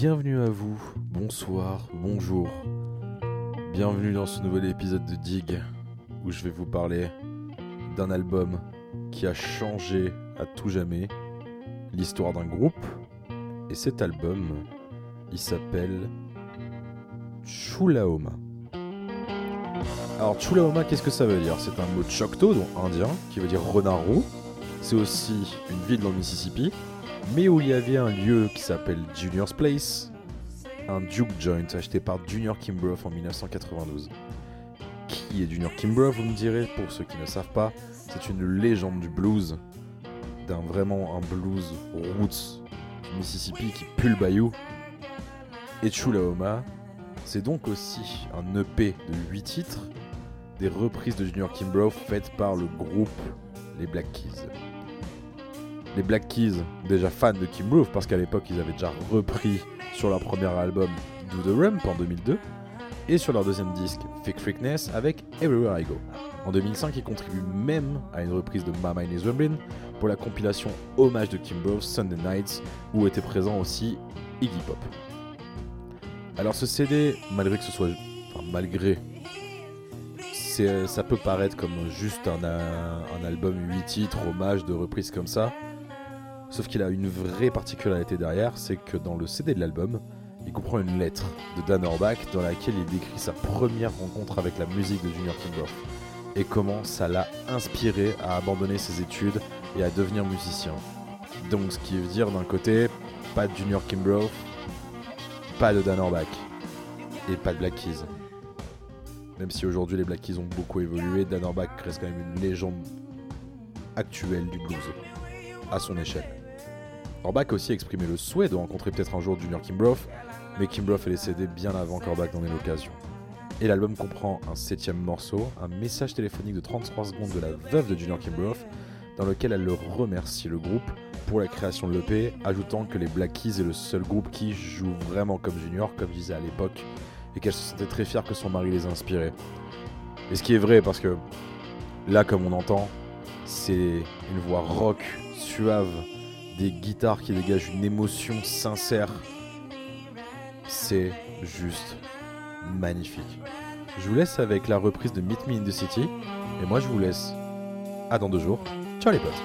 Bienvenue à vous, bonsoir, bonjour. Bienvenue dans ce nouvel épisode de Dig où je vais vous parler d'un album qui a changé à tout jamais l'histoire d'un groupe. Et cet album, il s'appelle Chulaoma. Alors Chulaoma, qu'est-ce que ça veut dire? C'est un mot Choctaw, donc indien, qui veut dire renard roux. C'est aussi une ville dans le Mississippi, mais où il y avait un lieu qui s'appelle Junior's Place, un Duke Joint acheté par Junior Kimbrough en 1992. Qui est Junior Kimbrough, vous me direz, pour ceux qui ne savent pas, c'est une légende du blues, d'un vraiment un blues roots Mississippi qui pue le bayou. Et Chulaoma, c'est donc aussi un EP de 8 titres, des reprises de Junior Kimbrough faites par le groupe les Black Keys. Les Black Keys, déjà fans de Kimbrough, parce qu'à l'époque ils avaient déjà repris sur leur premier album Do the Rump en 2002, et sur leur deuxième disque Fake Freakness avec Everywhere I Go. En 2005, ils contribuent même à une reprise de My Mind is Rumbling pour la compilation hommage de Kimbrough Sunday Nights, où était présent aussi Iggy Pop. Alors ce CD, malgré que ce soit... Enfin, malgré ça peut paraître comme juste un, un, album 8 titres, hommage de reprise comme ça. Sauf qu'il a une vraie particularité derrière, c'est que dans le CD de l'album, il comprend une lettre de Dan Orbach dans laquelle il décrit sa première rencontre avec la musique de Junior Kimbrough et comment ça l'a inspiré à abandonner ses études et à devenir musicien. Donc ce qui veut dire d'un côté, pas de Junior Kimbrough, pas de Dan Orbach et pas de Black Keys. Même si aujourd'hui les Black Keys ont beaucoup évolué, Dan Orbach reste quand même une légende actuelle du blues, à son échelle. Orbach a aussi exprimé le souhait de rencontrer peut-être un jour Junior Kimbrough, mais Kimbrough est décédé bien avant qu'Orbach n'en ait l'occasion. Et l'album comprend un septième morceau, un message téléphonique de 33 secondes de la veuve de Junior Kimbrough, dans lequel elle le remercie le groupe pour la création de l'EP, ajoutant que les Black Keys est le seul groupe qui joue vraiment comme Junior, comme je disais à l'époque, et qu'elle se sentait très fière que son mari les a inspirés. Et ce qui est vrai, parce que là, comme on entend, c'est une voix rock, suave, des guitares qui dégagent une émotion sincère. C'est juste magnifique. Je vous laisse avec la reprise de Meet Me in the City, et moi je vous laisse à dans deux jours. Ciao les potes